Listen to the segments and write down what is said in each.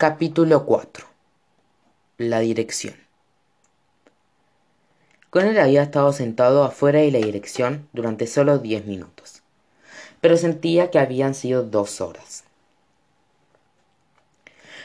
Capítulo 4 La dirección Connor había estado sentado afuera de la dirección durante solo diez minutos, pero sentía que habían sido dos horas.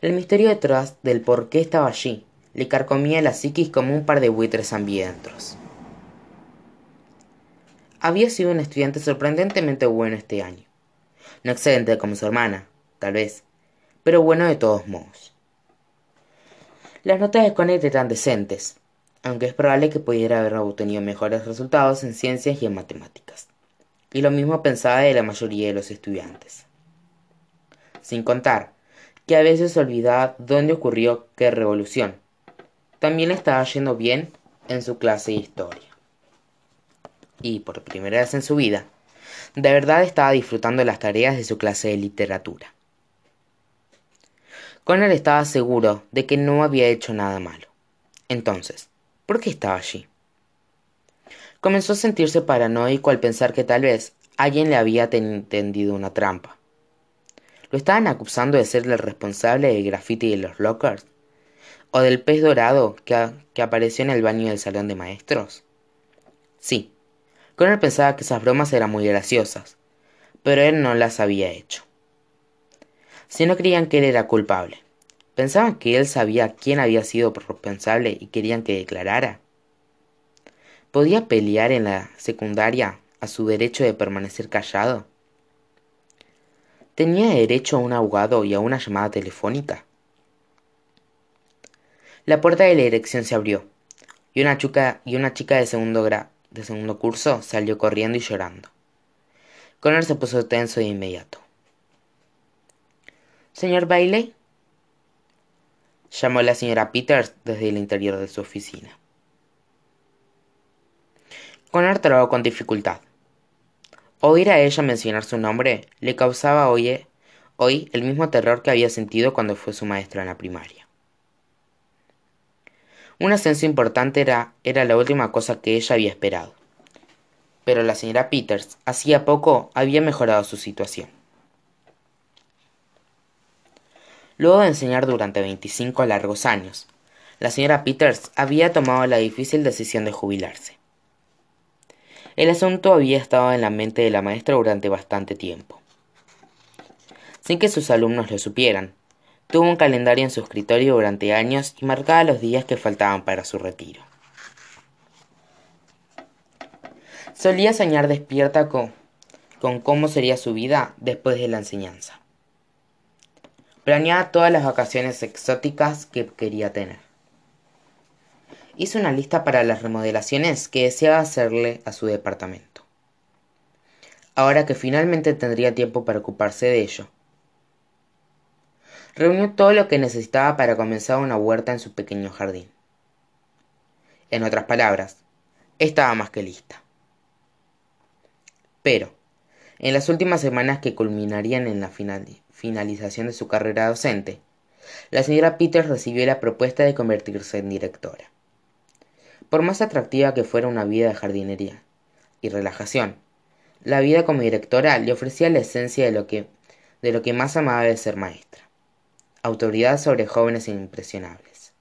El misterio detrás del por qué estaba allí le carcomía la psiquis como un par de buitres hambrientos. Había sido un estudiante sorprendentemente bueno este año. No excelente como su hermana, tal vez, pero bueno de todos modos. Las notas de Connor eran decentes, aunque es probable que pudiera haber obtenido mejores resultados en ciencias y en matemáticas. Y lo mismo pensaba de la mayoría de los estudiantes. Sin contar que a veces olvidaba dónde ocurrió qué revolución. También estaba yendo bien en su clase de historia. Y por primera vez en su vida, de verdad estaba disfrutando las tareas de su clase de literatura. Connor estaba seguro de que no había hecho nada malo. Entonces, ¿por qué estaba allí? Comenzó a sentirse paranoico al pensar que tal vez alguien le había tendido una trampa. ¿Lo estaban acusando de ser el responsable del graffiti de los lockers? ¿O del pez dorado que, que apareció en el baño del salón de maestros? Sí, Connor pensaba que esas bromas eran muy graciosas, pero él no las había hecho. Si no creían que él era culpable, pensaban que él sabía quién había sido responsable y querían que declarara. ¿Podía pelear en la secundaria a su derecho de permanecer callado? ¿Tenía derecho a un abogado y a una llamada telefónica? La puerta de la dirección se abrió y una chica, y una chica de, segundo de segundo curso salió corriendo y llorando. Connor se puso tenso de inmediato. Señor Bailey, llamó la señora Peters desde el interior de su oficina. Connor trabó con dificultad. Oír a ella mencionar su nombre le causaba hoy, hoy el mismo terror que había sentido cuando fue su maestra en la primaria. Un ascenso importante era, era la última cosa que ella había esperado. Pero la señora Peters hacía poco había mejorado su situación. Luego de enseñar durante 25 largos años, la señora Peters había tomado la difícil decisión de jubilarse. El asunto había estado en la mente de la maestra durante bastante tiempo. Sin que sus alumnos lo supieran, tuvo un calendario en su escritorio durante años y marcaba los días que faltaban para su retiro. Solía soñar despierta con, con cómo sería su vida después de la enseñanza. Planeaba todas las vacaciones exóticas que quería tener hizo una lista para las remodelaciones que deseaba hacerle a su departamento. Ahora que finalmente tendría tiempo para ocuparse de ello. Reunió todo lo que necesitaba para comenzar una huerta en su pequeño jardín. En otras palabras, estaba más que lista. Pero, en las últimas semanas que culminarían en la finalización de su carrera docente, la señora Peters recibió la propuesta de convertirse en directora. Por más atractiva que fuera una vida de jardinería y relajación, la vida como directora le ofrecía la esencia de lo que, de lo que más amaba de ser maestra, autoridad sobre jóvenes impresionables.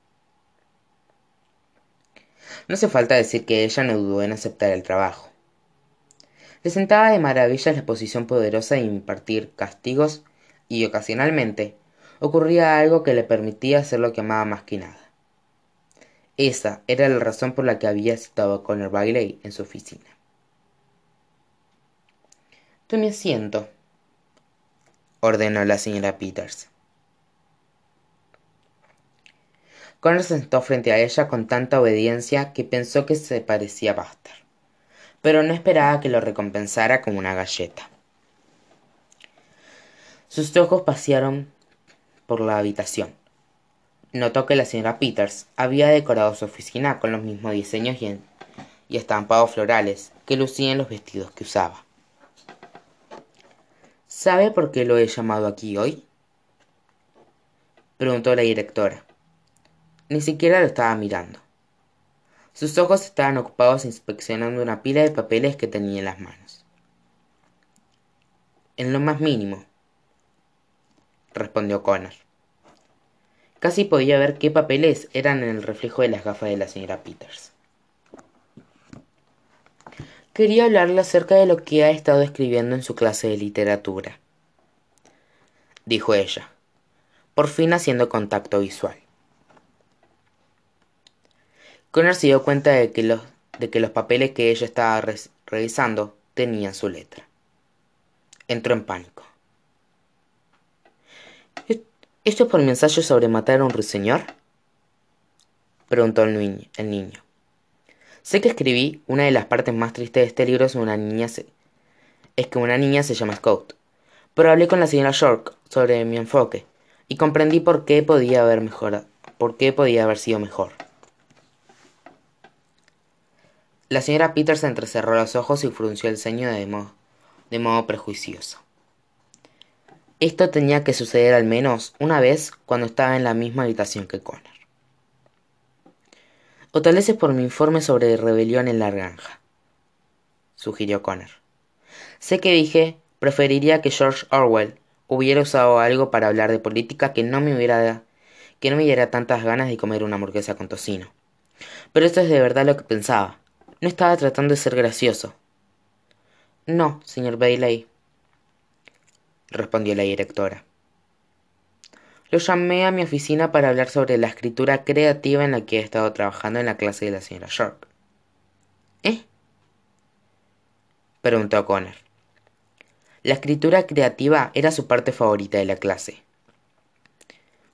No hace falta decir que ella no dudó en aceptar el trabajo. Le sentaba de maravilla la posición poderosa de impartir castigos y ocasionalmente ocurría algo que le permitía hacer lo que amaba más que nada esa era la razón por la que había citado con el Bailey en su oficina. Tome asiento, ordenó la señora Peters. Connor se sentó frente a ella con tanta obediencia que pensó que se parecía a pero no esperaba que lo recompensara como una galleta. Sus ojos pasearon por la habitación, Notó que la señora Peters había decorado su oficina con los mismos diseños y, y estampados florales que lucían los vestidos que usaba. ¿Sabe por qué lo he llamado aquí hoy? preguntó la directora. Ni siquiera lo estaba mirando. Sus ojos estaban ocupados inspeccionando una pila de papeles que tenía en las manos. En lo más mínimo, respondió Connor. Casi podía ver qué papeles eran en el reflejo de las gafas de la señora Peters. Quería hablarle acerca de lo que ha estado escribiendo en su clase de literatura, dijo ella, por fin haciendo contacto visual. Connor se dio cuenta de que los, de que los papeles que ella estaba revisando tenían su letra. Entró en pánico. ¿Esto es por mi ensayo sobre matar a un ruiseñor? Preguntó el niño, el niño. Sé que escribí una de las partes más tristes de este libro es una niña es que una niña se llama Scout. Pero hablé con la señora York sobre mi enfoque y comprendí por qué podía haber mejorado, por qué podía haber sido mejor. La señora Peters entrecerró los ojos y frunció el ceño de modo, de modo prejuicioso. Esto tenía que suceder al menos una vez cuando estaba en la misma habitación que Connor. O tal vez es por mi informe sobre rebelión en la granja, sugirió Connor. Sé que dije, preferiría que George Orwell hubiera usado algo para hablar de política que no me hubiera que no me diera tantas ganas de comer una hamburguesa con tocino. Pero esto es de verdad lo que pensaba. No estaba tratando de ser gracioso. No, señor Bailey, respondió la directora. Lo llamé a mi oficina para hablar sobre la escritura creativa en la que he estado trabajando en la clase de la señora York. ¿Eh? preguntó Connor. La escritura creativa era su parte favorita de la clase.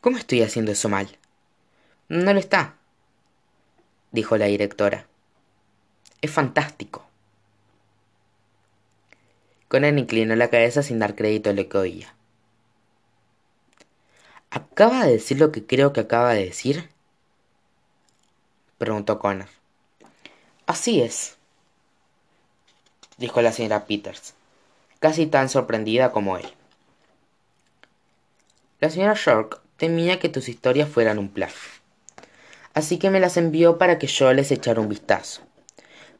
¿Cómo estoy haciendo eso mal? No lo está, dijo la directora. Es fantástico. Conan inclinó la cabeza sin dar crédito a lo que oía. ¿Acaba de decir lo que creo que acaba de decir? preguntó Connor. Así es, dijo la señora Peters, casi tan sorprendida como él. La señora Shork temía que tus historias fueran un plagio, así que me las envió para que yo les echara un vistazo,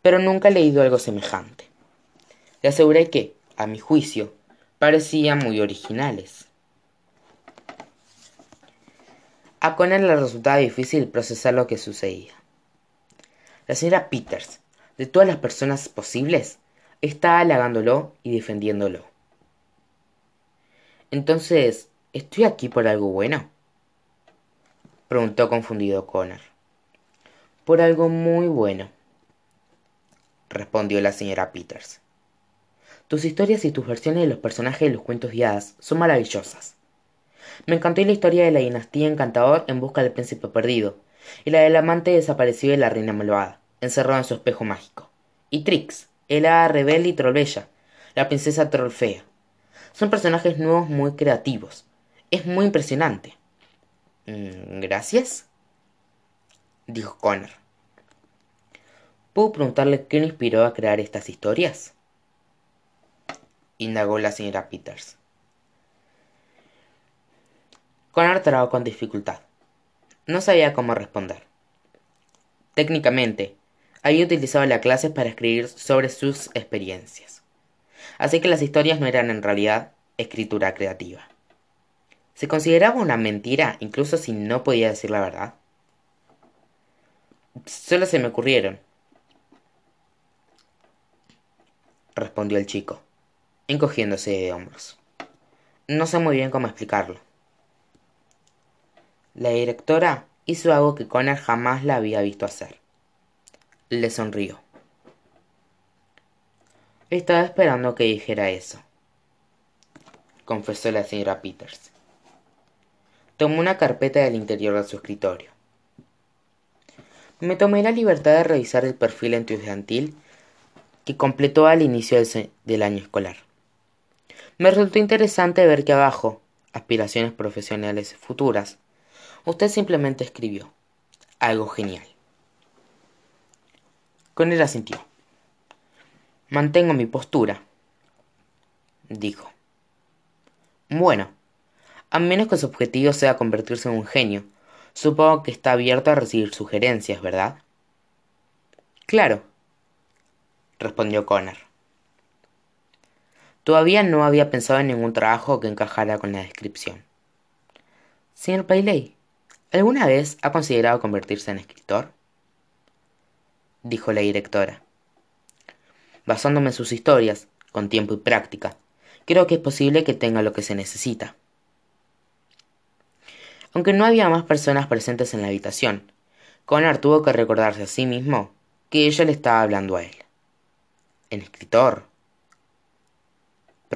pero nunca he leído algo semejante. Le aseguré que, a mi juicio, parecían muy originales. A Conan le resultaba difícil procesar lo que sucedía. La señora Peters, de todas las personas posibles, estaba halagándolo y defendiéndolo. Entonces, ¿estoy aquí por algo bueno? preguntó confundido Connor. Por algo muy bueno, respondió la señora Peters. Tus historias y tus versiones de los personajes de los cuentos de hadas son maravillosas. Me encantó la historia de la dinastía encantador en busca del príncipe perdido, y la del amante desaparecido de la reina malvada, encerrado en su espejo mágico. Y Trix, el hada rebelde y trollbella, la princesa trollfea. Son personajes nuevos muy creativos. Es muy impresionante. Mm, gracias, dijo Connor. ¿Puedo preguntarle qué le inspiró a crear estas historias? Indagó la señora Peters. Connor trabajó con dificultad. No sabía cómo responder. Técnicamente, había utilizado la clase para escribir sobre sus experiencias. Así que las historias no eran en realidad escritura creativa. ¿Se consideraba una mentira incluso si no podía decir la verdad? Solo se me ocurrieron, respondió el chico encogiéndose de hombros. No sé muy bien cómo explicarlo. La directora hizo algo que Connor jamás la había visto hacer. Le sonrió. Estaba esperando que dijera eso, confesó la señora Peters. Tomó una carpeta del interior de su escritorio. Me tomé la libertad de revisar el perfil estudiantil que completó al inicio del año escolar. Me resultó interesante ver que abajo, aspiraciones profesionales futuras, usted simplemente escribió algo genial. Con él asintió. Mantengo mi postura, dijo. Bueno, a menos que su objetivo sea convertirse en un genio, supongo que está abierto a recibir sugerencias, ¿verdad? Claro, respondió Connor. Todavía no había pensado en ningún trabajo que encajara con la descripción. Señor Bailey, ¿Alguna vez ha considerado convertirse en escritor? dijo la directora. Basándome en sus historias, con tiempo y práctica, creo que es posible que tenga lo que se necesita. Aunque no había más personas presentes en la habitación, Connor tuvo que recordarse a sí mismo que ella le estaba hablando a él. ¿En escritor?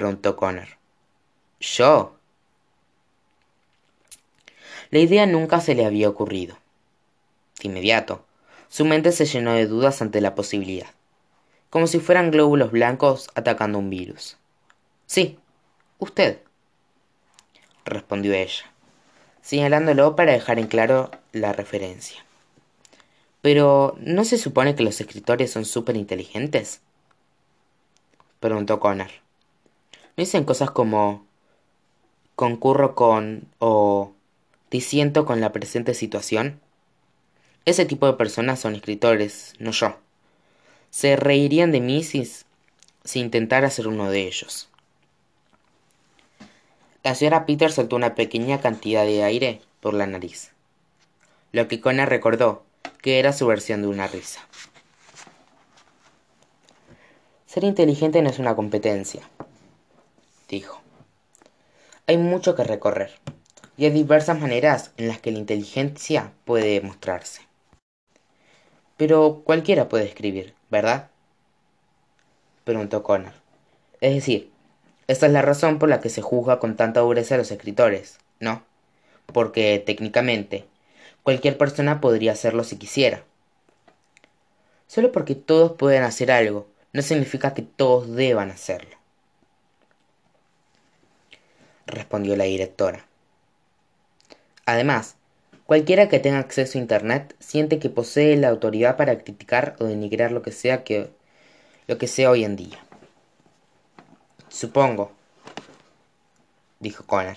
Preguntó Connor. ¿Yo? La idea nunca se le había ocurrido. De inmediato, su mente se llenó de dudas ante la posibilidad, como si fueran glóbulos blancos atacando un virus. Sí, usted, respondió ella, señalándolo para dejar en claro la referencia. Pero, ¿no se supone que los escritores son súper inteligentes? Preguntó Connor. ¿No dicen cosas como concurro con o disiento con la presente situación? Ese tipo de personas son escritores, no yo. Se reirían de mí si, si intentara ser uno de ellos. La señora Peter soltó una pequeña cantidad de aire por la nariz. Lo que Connor recordó que era su versión de una risa. Ser inteligente no es una competencia, dijo. Hay mucho que recorrer, y hay diversas maneras en las que la inteligencia puede demostrarse. Pero cualquiera puede escribir, ¿verdad? preguntó Connor. Es decir, esta es la razón por la que se juzga con tanta dureza a los escritores, ¿no? Porque técnicamente Cualquier persona podría hacerlo si quisiera. Solo porque todos pueden hacer algo, no significa que todos deban hacerlo. Respondió la directora. Además, cualquiera que tenga acceso a Internet siente que posee la autoridad para criticar o denigrar lo que sea que lo que sea hoy en día. Supongo, dijo Connor.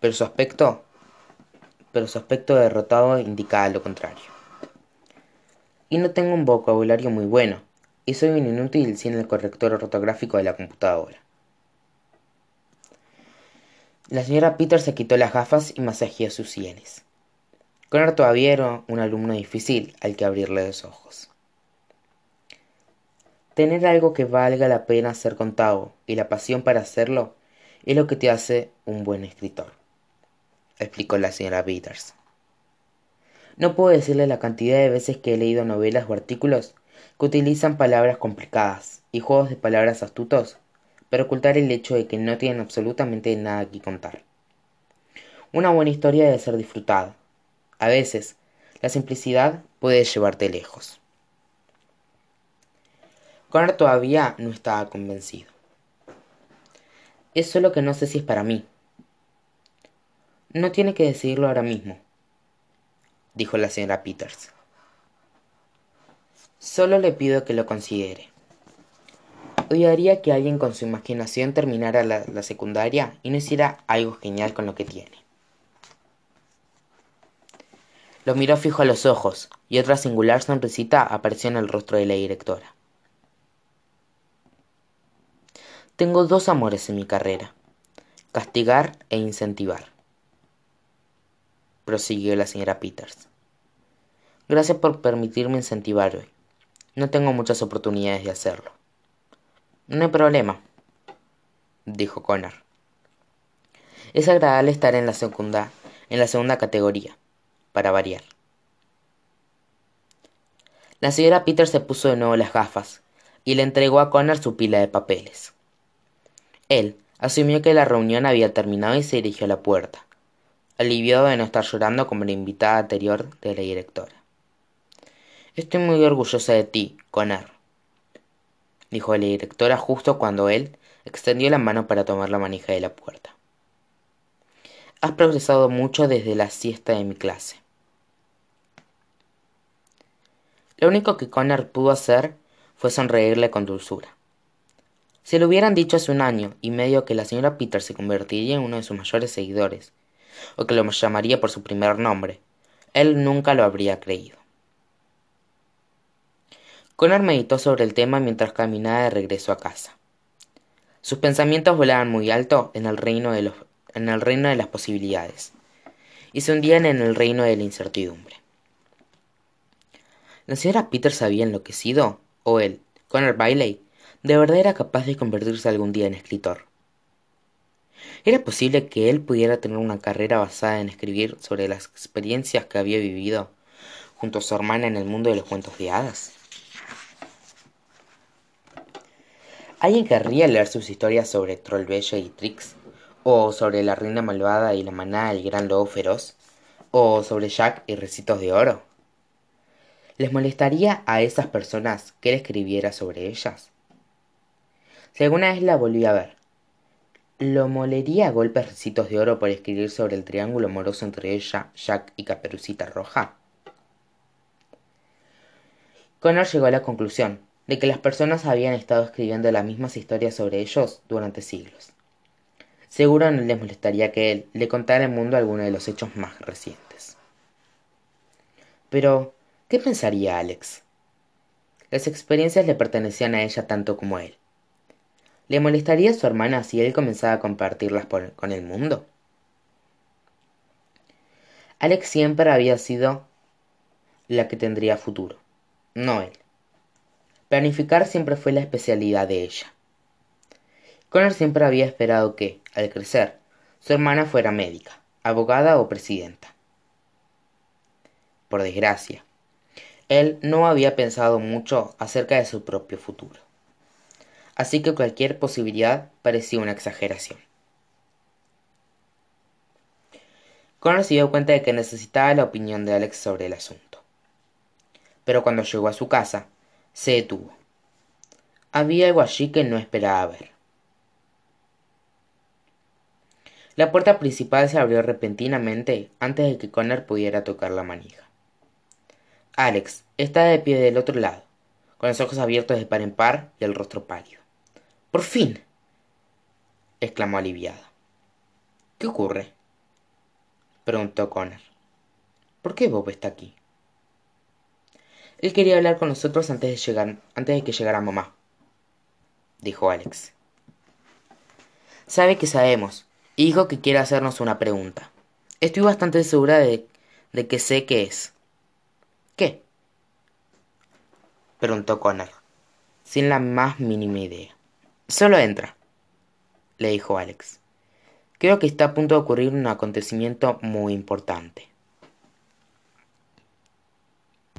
Pero su aspecto pero su aspecto derrotado indicaba lo contrario. Y no tengo un vocabulario muy bueno, y soy un inútil sin el corrector ortográfico de la computadora. La señora Peter se quitó las gafas y masajeó sus sienes. Connor todavía era un alumno difícil al que abrirle los ojos. Tener algo que valga la pena ser contado y la pasión para hacerlo es lo que te hace un buen escritor explicó la señora Peters. No puedo decirle la cantidad de veces que he leído novelas o artículos que utilizan palabras complicadas y juegos de palabras astutos para ocultar el hecho de que no tienen absolutamente nada que contar. Una buena historia debe ser disfrutada. A veces, la simplicidad puede llevarte lejos. Connor todavía no estaba convencido. Es solo que no sé si es para mí, no tiene que decirlo ahora mismo, dijo la señora Peters. Solo le pido que lo considere. Odiaría que alguien con su imaginación terminara la, la, secundaria y no hiciera algo genial con lo que tiene. Lo miró fijo a los ojos y otra singular sonrisita apareció en el rostro de la directora. Tengo dos amores en mi carrera, castigar e incentivar prosiguió la señora Peters. Gracias por permitirme incentivar hoy. No tengo muchas oportunidades de hacerlo. No hay problema, dijo Connor. Es agradable estar en la segunda, en la segunda categoría, para variar. La señora Peters se puso de nuevo las gafas y le entregó a Connor su pila de papeles. Él asumió que la reunión había terminado y se dirigió a la puerta aliviado de no estar llorando como la invitada anterior de la directora. Estoy muy orgullosa de ti, Connor, dijo la directora justo cuando él extendió la mano para tomar la manija de la puerta. Has progresado mucho desde la siesta de mi clase. Lo único que Connor pudo hacer fue sonreírle con dulzura. Si le hubieran dicho hace un año y medio que la señora Peter se convertiría en uno de sus mayores seguidores o que lo llamaría por su primer nombre. Él nunca lo habría creído. Connor meditó sobre el tema mientras caminaba de regreso a casa. Sus pensamientos volaban muy alto en el reino de, los, en el reino de las posibilidades, y se hundían en el reino de la incertidumbre. ¿La señora Peters había enloquecido? ¿O él, Connor Bailey, de verdad era capaz de convertirse algún día en escritor? ¿Era posible que él pudiera tener una carrera basada en escribir sobre las experiencias que había vivido junto a su hermana en el mundo de los cuentos de hadas? ¿Alguien querría leer sus historias sobre Trollbella y Trix? ¿O sobre la reina malvada y la manada del gran lobo feroz? ¿O sobre Jack y Recitos de Oro? ¿Les molestaría a esas personas que él escribiera sobre ellas? Si alguna vez la volví a ver, ¿lo molería a golpes Recitos de Oro por escribir sobre el triángulo amoroso entre ella, Jack y Caperucita Roja? Connor llegó a la conclusión de que las personas habían estado escribiendo las mismas historias sobre ellos durante siglos. Seguro no les molestaría que él le contara al mundo alguno de los hechos más recientes. Pero, ¿qué pensaría Alex? Las experiencias le pertenecían a ella tanto como a él. ¿Le molestaría a su hermana si él comenzaba a compartirlas con el mundo? Alex siempre había sido la que tendría futuro, no él. Planificar siempre fue la especialidad de ella. Connor siempre había esperado que, al crecer, su hermana fuera médica, abogada o presidenta. Por desgracia, él no había pensado mucho acerca de su propio futuro, así que cualquier posibilidad parecía una exageración. Connor se dio cuenta de que necesitaba la opinión de Alex sobre el asunto. Pero cuando llegó a su casa, se detuvo. Había algo allí que no esperaba ver. La puerta principal se abrió repentinamente antes de que Connor pudiera tocar la manija. Alex estaba de pie del otro lado, con los ojos abiertos de par en par y el rostro pálido. ¡Por fin! exclamó aliviada. ¿Qué ocurre? preguntó Connor. ¿Por qué Bob está aquí? Él quería hablar con nosotros antes de llegar, antes de que llegara mamá, dijo Alex. Sabe que sabemos, y dijo que quiere hacernos una pregunta. Estoy bastante segura de, de que sé qué es. ¿Qué? preguntó Connor, sin la más mínima idea. Solo entra, le dijo Alex. Creo que está a punto de ocurrir un acontecimiento muy importante.